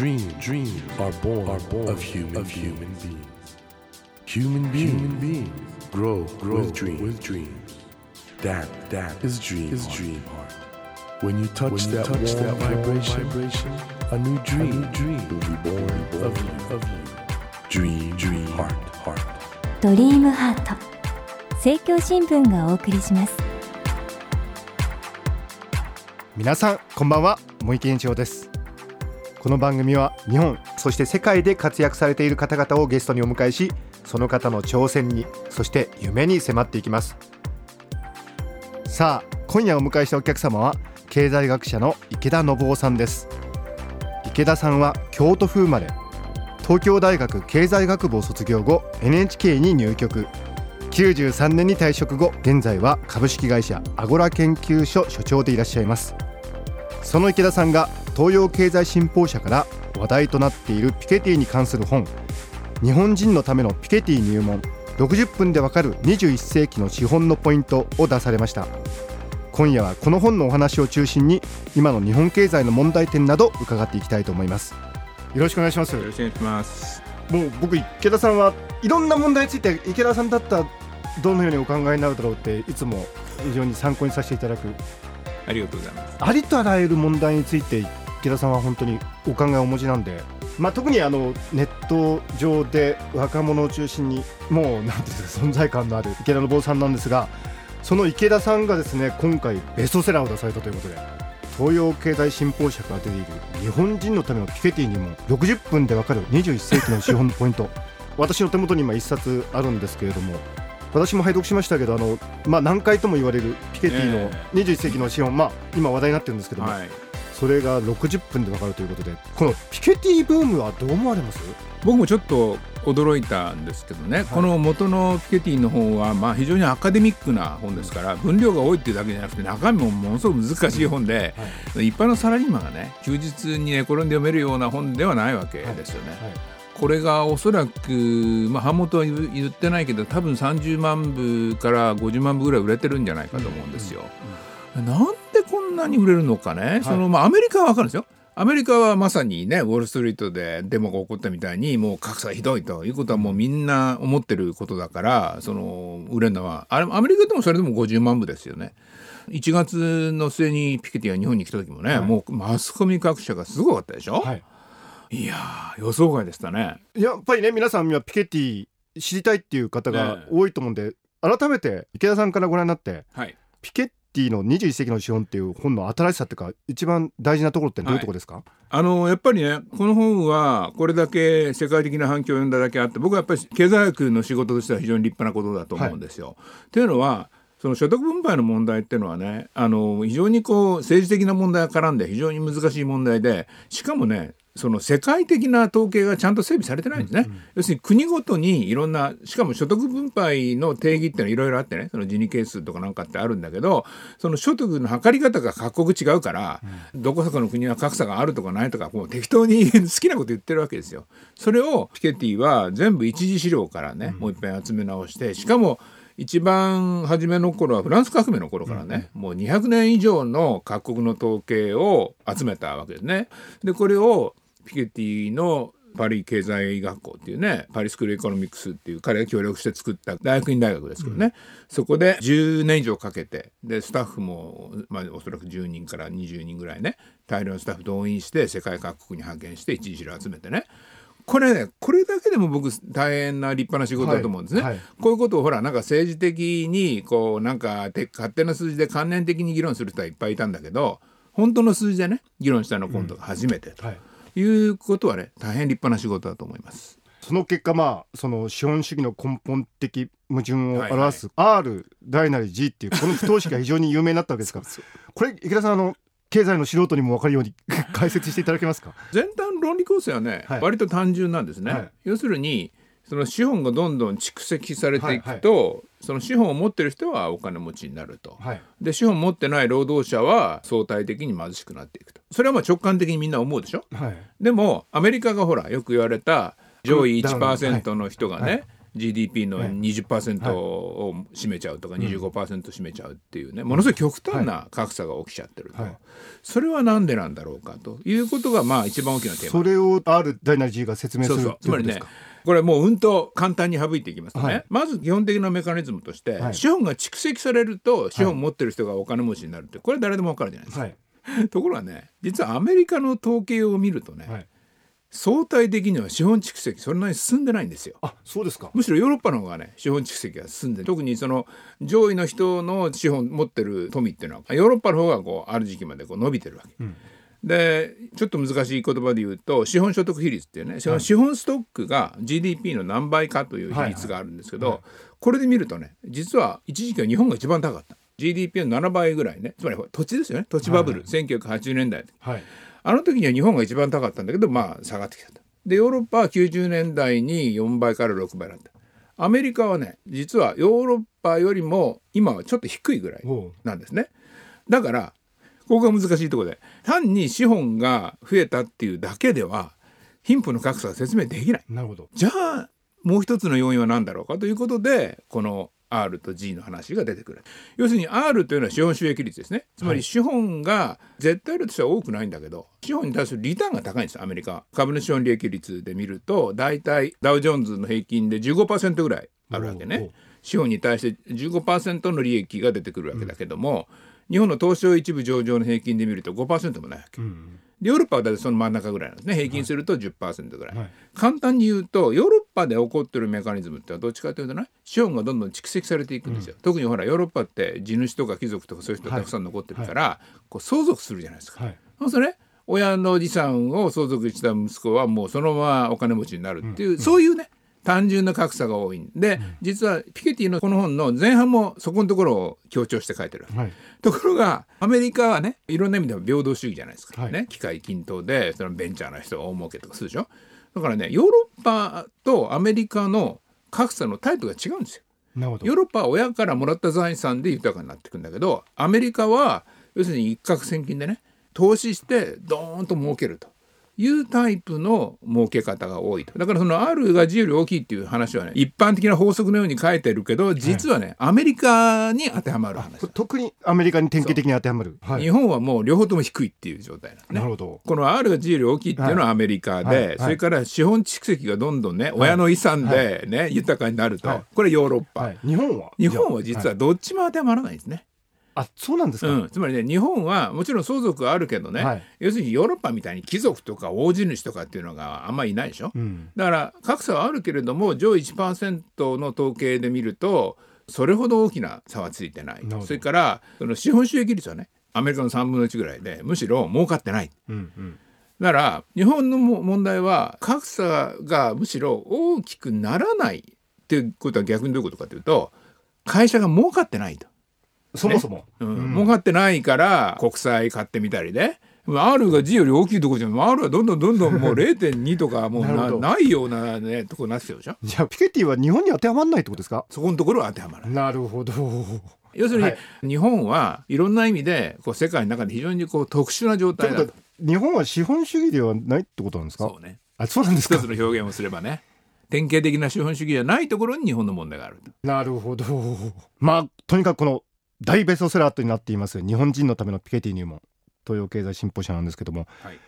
Dreams, dreams are born, are born of human, of human beings. Human beings, human beings grow, grow with, dreams, with dreams. That, that is dream, is dream heart. When you touch when you that, touch warm that vibration, vibration, a new dream, a new dream will be born, born of you, of you. Dream, dream heart, heart. ドリームハート政教新聞がお送りします皆さんこんばんは森健一郎ですこの番組は日本そして世界で活躍されている方々をゲストにお迎えしその方の挑戦にそして夢に迫っていきます。さあ今夜お迎えしたお客様は経済学者の池田信夫さんです。池田さんは京都府生まれ東京大学経済学部を卒業後 NHK に入局。93年に退職後現在は株式会社アゴラ研究所所長でいらっしゃいます。その池田さんが東洋経済新報社から話題となっているピケティに関する本。日本人のためのピケティ入門。60分でわかる21世紀の資本のポイントを出されました。今夜はこの本のお話を中心に今の日本経済の問題点など伺っていきたいと思います。よろしくお願いします。よろしくお願いします。もう僕池田さんはいろんな問題について池田さんだったらどのようにお考えになるだろうっていつも非常に参考にさせていただく。ありがとうございます。ありとあらゆる問題について池田さんは本当にお考えをお持ちなんで、まあ、特にあのネット上で若者を中心にもうなんていうんですか存在感のある池田信夫さんなんですがその池田さんがですね今回ベストセラーを出されたということで東洋経済新報社から出ている日本人のためのピケティにも60分でわかる21世紀の資本のポイント。私の手元に今一冊あるんですけれども私も拝読しましたけどあの、まあ、何回とも言われるピケティの21世紀の資本、まあ、今話題になってるんですけども、はいそれが60分でわかるということでこのピケティブームはどう思われます？僕もちょっと驚いたんですけどね、この元のピケティの本はまあ非常にアカデミックな本ですから分量が多いっていうだけじゃなくて中身もものすごく難しい本で、一般のサラリーマンがね休日に寝転んで読めるような本ではないわけですよね。これがおそらく、まあ、版元は言言ってないけど多分30万部から50万部ぐらい売れてるんじゃないかと思うんですよ。なんでこんなに売れるのかね、そのまあ、アメリカは分かるんですよ。アメリカはまさにねウォール・ストリートでデモが起こったみたいにもう格差がひどいということはもうみんな思ってることだからその売れるのは。あれアメリカでもそれでも50万部ですよね。1月の末にピケティが日本に来た時もね、もうマスコミ各社がすごかったでしょ、はい。いやー予想外でしたね。やっぱりね皆さんはピケティ知りたいっていう方が多いと思うんで、改めて池田さんからご覧になってはい。ピケティの21世紀の資本っていう本の新しさっていうか一番大事なところってどういうところですか、あのやっぱりねこの本はこれだけ世界的な反響を呼んだだけあって僕はやっぱり経済学の仕事としては非常に立派なことだと思うんですよ。というのはその所得分配の問題っていうのはねあの非常にこう政治的な問題が絡んで非常に難しい問題でしかもねその世界的な統計がちゃんと整備されてないんですね、要するに国ごとにいろんなしかも所得分配の定義っていうのはいろいろあってね。そのジニ係数とかなんかってあるんだけどその所得の測り方が各国違うから、どこそこの国は格差があるとかないとかもう適当に好きなこと言ってるわけですよ。それをピケティは全部一次資料からね、もう一遍集め直してしかも一番初めの頃はフランス革命の頃からね、もう200年以上の各国の統計を集めたわけですね。でこれをピケティのパリ経済学校っていうねパリスクールエコノミクスっていう彼が協力して作った大学院大学ですけどね、そこで10年以上かけてでスタッフも、まあ、おそらく10人から20人ぐらいね大量のスタッフ動員して世界各国に派遣して一時集めてね。これねこれだけでも僕大変な立派な仕事だと思うんですね。はいはい。こういうことをほらなんか政治的にこうなんかて勝手な数字で関連的に議論する人はいっぱいいたんだけど本当の数字でね議論したの今度が初めてと。はいいうことはね大変立派な仕事だと思います。その結果まあその資本主義の根本的矛盾を表す R 大なり G っていうこの不等式が非常に有名になったわけですか？らこれ池田さんあの経済の素人にも分かるように解説していただけますか？全体の論理構成はね、はい。割と単純なんですね。はい。要するにその資本がどんどん蓄積されていくと、その資本を持ってる人はお金持ちになると。はい。で資本を持ってない労働者は相対的に貧しくなっていくと。それはまあ直感的にみんな思うでしょ？はい。でもアメリカがほらよく言われた上位ダウン1%の人がね、はい。GDP の20%を占めちゃうとか25%占めちゃうっていうねものすごい極端な格差が起きちゃってると、はい。それはなんでなんだろうかということがまあ一番大きなテーマ。それを R 大なり G が説明するそうそう。つまりねこれもううんと簡単に省いていきますとね、はい。まず基本的なメカニズムとして、はい。資本が蓄積されると資本持ってる人がお金持ちになるってこれ誰でも分かるじゃないですか、かはい。ところがね実はアメリカの統計を見るとね、はい。相対的には資本蓄積そんなに進んでないんですよ。あそうですか。むしろヨーロッパの方がね資本蓄積が進んでる。特にその上位の人の資本持ってる富っていうのはヨーロッパの方がこうある時期までこう伸びてるわけ。でちょっと難しい言葉で言うと資本所得比率っていうねその資本ストックが GDP の何倍かという比率があるんですけど、これで見るとね実は一時期は日本が一番高かった。GDP の7倍ぐらいね。つまり土地ですよね。土地バブル、1980年代。はい。あの時には日本が一番高かったんだけどまあ下がってきたと。でヨーロッパは90年代に4倍から6倍だった。アメリカはね実はヨーロッパよりも今はちょっと低いぐらいなんですね。だからここが難しいところで。単に資本が増えたっていうだけでは貧富の格差は説明できない。なるほど。じゃあもう一つの要因は何だろうかということでこの R と G の話が出てくる。要するに R というのは資本収益率ですね。つまり資本が絶対量としては多くないんだけど資本に対するリターンが高いんですよアメリカは。株主資本利益率で見ると大体ダウジョーンズの平均で15%ぐらいあるわけね。資本に対して15%の利益が出てくるわけだけども、日本の東証一部上場の平均で見ると5%もないわけ、でヨーロッパは大体その真ん中ぐらいなんですね。平均すると10%ぐらい、はい。簡単に言うとヨーロッパで起こってるメカニズムってどっちかというとね資本がどんどん蓄積されていくんですよ、特にほらヨーロッパって地主とか貴族とかそういう人がたくさん残ってるから、こう相続するじゃないですか、はい。そうするとね親の資産を相続した息子はもうそのままお金持ちになるっていう、そういうね単純な格差が多い。ん。で、実はピケティのこの本の前半もそこのところを強調して書いてる。はい。ところがアメリカはねいろんな意味では平等主義じゃないですか、はい。ね機械均等でそのベンチャーな人が大儲けとかするでしょ。だからねヨーロッパとアメリカの格差のタイプが違うんですよ。ヨーロッパは親からもらった財産で豊かになっていくんだけどアメリカは要するに一攫千金でね投資してドーンと儲けるというタイプの儲け方が多いと。だからその R が G より大きいっていう話はね一般的な法則のように書いてるけど実はね、アメリカに当てはまる話。特にアメリカに典型的に当てはまる。はい。日本はもう両方とも低いっていう状態なんですね。なるほど。この R が G より大きいっていうのはアメリカで、はい。はい。それから資本蓄積がどんどんね、親の遺産でね、豊かになると、はい。これヨーロッパ、はい。日本は？日本は実はどっちも当てはまらないんですね。あそうなんですか、うん、つまりね日本はもちろん相続はあるけどね、はい。要するにヨーロッパみたいに貴族とか大地主とかっていうのがあんまりいないでしょ、うん。だから格差はあるけれども上位1%の統計で見るとそれほど大きな差はついてないそれからその資本収益率はねアメリカの3分の1ぐらいでむしろ儲かってない。うんうん。だから日本のも問題は格差がむしろ大きくならないっていうことは逆にどういうことかというと会社が儲かってないと。そもそも、うん。儲かってないから国債買ってみたりね。R が G より大きいところじゃん。R はどんどんどんどん もう0.2とかもうなないようなねとこになってきでしょじゃあピケティは日本に当てはまらないってことですか？そこのところは当てはまらない。なるほど。要するに、はい。日本はいろんな意味でこう世界の中で非常にこう特殊な状態だと。日本は資本主義ではないってことなんですか？そうね。あそうなんですか？一つの表現をすればね。典型的な資本主義じゃないところに日本の問題があると。なるほど。まあとにかくこの大ベストセラーとになっています日本人のためのピケティ入門東洋経済新報社なんですけども、はい。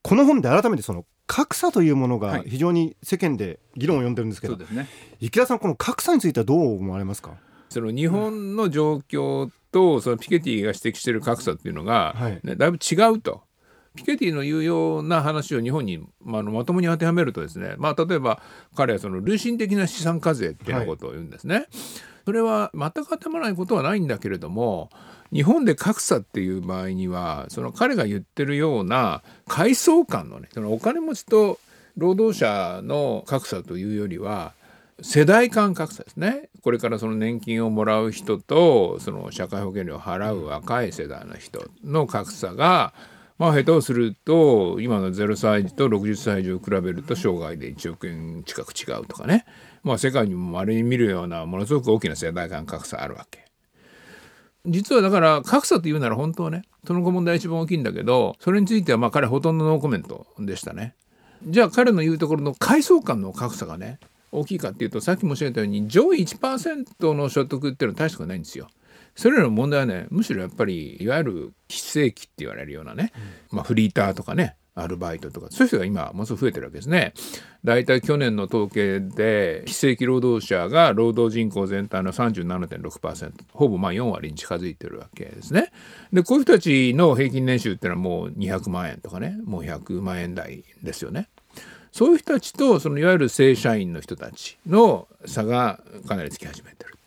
この本で改めてその格差というものがはい。非常に世間で議論を呼んでるんですけど、そうですね。池田さんこの格差についてはどう思われますか？その日本の状況とそのピケティが指摘している格差っていうのが、はい。ね、だいぶ違うと。ピケティの言うような話を日本に、まあ、のまともに当てはめるとですね、まあ、例えば彼はその累進的な資産課税っていうことを言うんですね。それは全く当てはまらないことはないんだけれども日本で格差っていう場合にはその彼が言ってるような階層間のねそのお金持ちと労働者の格差というよりは世代間格差ですねこれからその年金をもらう人とその社会保険料を払う若い世代の人の格差がまあ下手をすると今の0歳児と60歳児を比べると生涯で1億円近く違うとかねまあ世界にもまれに見るようなものすごく大きな世代間格差あるわけ。実はだから格差というなら本当はねその後問題一番大きいんだけどそれについてはまあ彼ほとんどノーコメントでしたね。じゃあ彼の言うところの階層間の格差がね大きいかっていうとさっき申し上げたように上位1%の所得っていうのは大したことないんですよ。それらの問題はねむしろやっぱりいわゆる非正規って言われるようなね、まあ、フリーターとかねアルバイトとかそういう人が今ものすごく増えてるわけですね。大体去年の統計で非正規労働者が労働人口全体の37.6%ほぼまあ4割に近づいてるわけですね。でこういう人たちの平均年収っていうのはもう200万円とかねもう100万円台ですよね。そういう人たちとそのいわゆる正社員の人たちの差がかなりつき始めてる。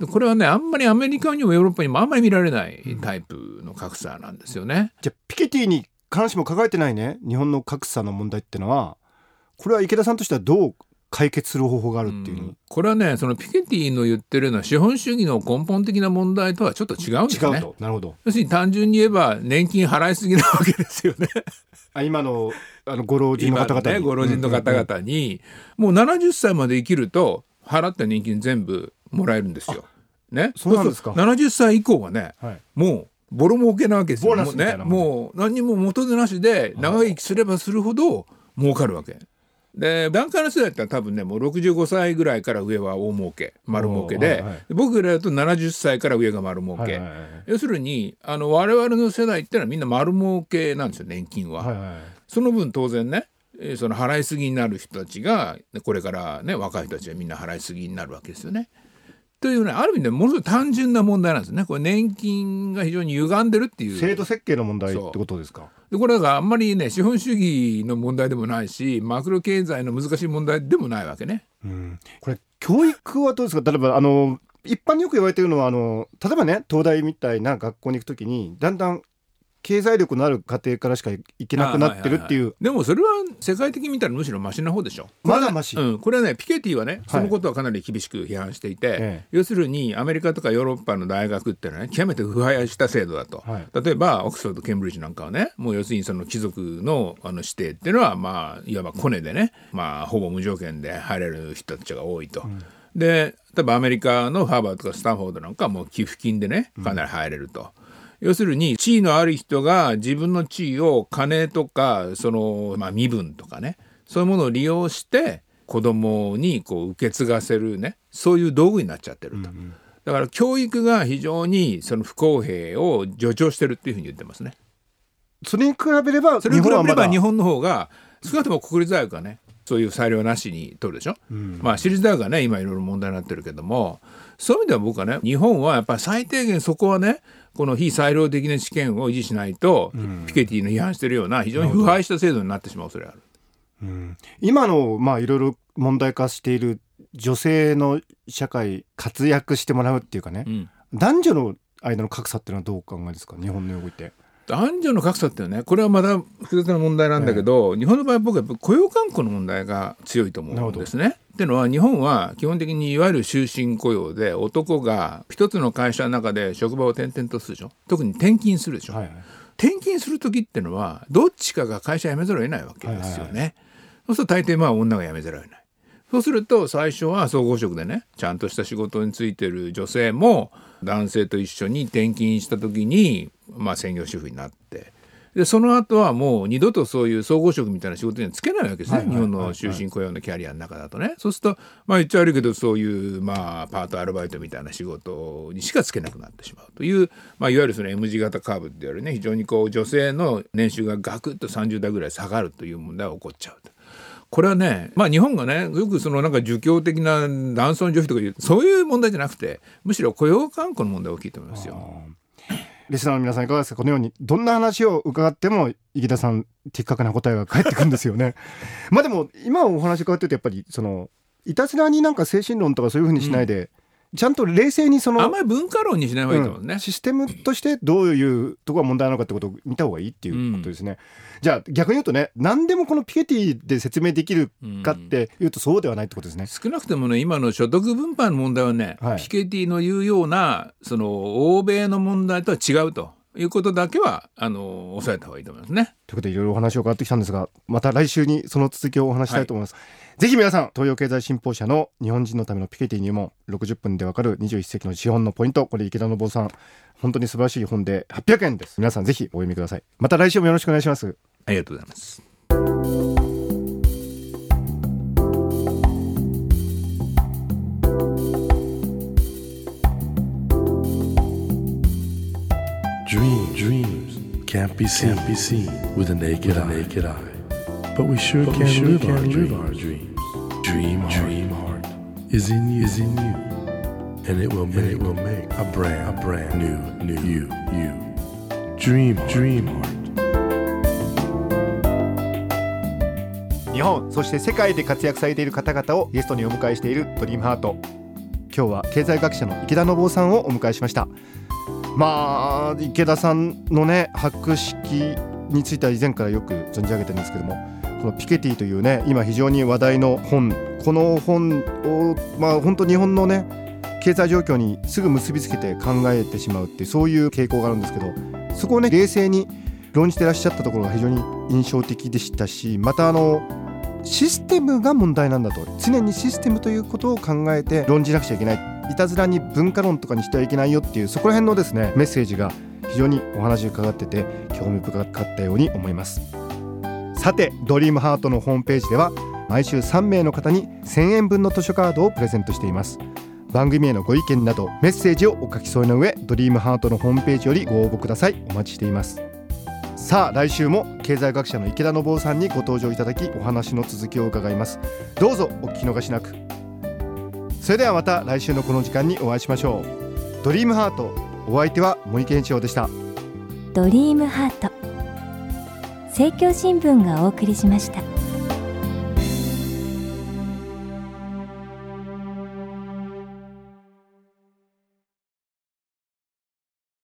でこれはねあんまりアメリカにもヨーロッパにもあんまり見られないタイプの格差なんですよね。じゃあピケティに必ずしも抱えてないね日本の格差の問題ってのはこれは池田さんとしてはどう解決する方法があるっていうふうに、これはねそのピケティの言ってるのは資本主義の根本的な問題とはちょっと違うんですね。違うとなるほど要するに単純に言えば年金払いすぎなわけですよね。あ今のあのご老人の方々に、今ねご老人の方々に、もう70歳まで生きると払った年金全部もらえるんですよ。ね、そうなんですか。そうすると70歳以降はね、はい。もうボロ儲けなわけですよ。ボーナスみたいなもん。ねもうね、もう何にも元手なしで長生きすればするほど儲かるわけ。で段階の世代って多分ねもう65歳ぐらいから上は大儲け丸儲けで、はいはい。僕らだと70歳から上が丸儲け、はいはいはい。要するにあの我々の世代ってのはみんな丸儲けなんですよ年金は。はいはいその分当然ねえーその払いすぎになる人たちがこれからね若い人たちはみんな払いすぎになるわけですよね。というねある意味でものすごい単純な問題なんですね。これ年金が非常に歪んでるっていう。制度設計の問題ってことですか？でこれだからあんまりね資本主義の問題でもないしマクロ経済の難しい問題でもないわけね。うんこれ教育はどうですか？例えばあの一般によく言われてるのはあの例えばね東大みたいな学校に行くときにだんだん経済力のある家庭からしか行けなくなってるっていう、あはははでもそれは世界的に見たらむしろマシな方でしょ。まだマシ。うん、これはねピケティはねそのことはかなり厳しく批判していて、ええ。要するにアメリカとかヨーロッパの大学っていうのはね極めて腐敗した制度だと、はい。例えばオックスフォードケンブリッジなんかはねもう要するにその貴族のあの指定っていうのはまあいわばコネでねまあほぼ無条件で入れる人たちが多いと。で例えばアメリカのハーバードとかスタンフォードなんかはもう寄付金でねかなり入れると。要するに地位のある人が自分の地位を金とかその、まあ、身分とかねそういうものを利用して子供にこう受け継がせるねそういう道具になっちゃってると。だから教育が非常にその不公平を助長してるっていうふうに言ってますね。それに比べればそれに比べれば日本の方が少なくとも国立大学はねそういう裁量なしに取るでしょ、まあ私立大学はね今いろいろ問題になってるけども。そういう意味では僕はね日本はやっぱり最低限そこはねこの非裁量的な試験を維持しないと、ピケティの批判してるような非常に腐敗した制度になってしまう恐れがある。今のまあいろいろ問題化している女性の社会活躍してもらうっていうかね、うん。男女の間の格差っていうのはどうお考えですか？日本のおいて。男女の格差っていうのはねこれはまだ複雑な問題なんだけど、日本の場合僕は雇用慣行の問題が強いと思うんですね。っていうのは日本は基本的にいわゆる終身雇用で男が一つの会社の中で職場を転々とするでしょ特に転勤するでしょ、はいはい転勤する時ってのはどっちかが会社辞めざるを得ないわけですよね。そうすると大抵まあ女が辞めざるを得ない。そうすると最初は総合職でねちゃんとした仕事に就いてる女性も男性と一緒に転勤した時に、まあ、専業主婦になってでその後はもう二度とそういう総合職みたいな仕事には就けないわけですね、はいはい日本の終身雇用のキャリアの中だとね。そうするとまあ言っちゃ悪いけどそういうまあパートアルバイトみたいな仕事にしか就けなくなってしまうという、まあ、いわゆるその M 字型カーブって言われるね非常にこう女性の年収がガクッと30代ぐらい下がるという問題が起こっちゃうと。これはね、まあ日本がね、よくそのなんか儒教的な男尊女卑とかいう、そういう問題じゃなくて、むしろ雇用慣行の問題が大きいと思いますよ。リスナーの皆さんいかがですか？このようにどんな話を伺っても池田さん的確な答えが返ってくるんですよね。まあでも今お話伺ってるとやっぱりそのいたずらになんか精神論とかそういうふうにしないで、ちゃんと冷静にそのあんまり文化論にしない方がいいと思うね。うん。システムとしてどういうところが問題なのかってことを見た方がいいっていうことですね、じゃあ逆に言うとね何でもこのピケティで説明できるかっていうとそうではないってことですね、少なくともね今の所得分配の問題はね、はい。ピケティの言うようなその欧米の問題とは違うということだけはあの抑えた方がいいと思いますね。ということでいろいろお話を伺ってきたんですがまた来週にその続きをお話ししたいと思います、ぜひ皆さん東洋経済新報社の日本人のためのピケティ入門60分でわかる21世紀の資本のポイントこれ池田信夫さん本当に素晴らしい本で800円です。皆さんぜひお読みください。また来週もよろしくお願いします。ありがとうございます。Can't be seen, can't be seen with a naked, eye. naked eye. But we sure but can, we sure live, can our live our dreams. Dream, dream heart is in you, is in you, and it will make, it will make a brand, a brand new, new you, you. Dream, dream heart. 日本そして世界で活躍されている方々をゲストにお迎えしているドリームハート今日は経済学者の池田信夫さんをお迎えしましたまあ池田さんのね博識については以前からよく存じ上げてるんですけどもこのピケティというね今非常に話題の本この本をまあ本当日本のね経済状況にすぐ結びつけて考えてしまうってそういう傾向があるんですけどそこをね冷静に論じてらっしゃったところが非常に印象的でしたしまたあのシステムが問題なんだと。常にシステムということを考えて論じなくちゃいけない。いたずらに文化論とかにしてはいけないよっていうそこら辺のですねメッセージが非常にお話を伺ってて興味深かったように思います。さてドリームハートのホームページでは毎週3名の方に1000円分の図書カードをプレゼントしています。番組へのご意見などメッセージをお書き添えの上ドリームハートのホームページよりご応募ください。お待ちしています。さあ来週も経済学者の池田信夫さんにご登場いただきお話の続きを伺います。どうぞお聞き逃しなく。それではまた来週のこの時間にお会いしましょう。ドリームハートお相手は森健一郎でした。ドリームハート。政教新聞がお送りしました。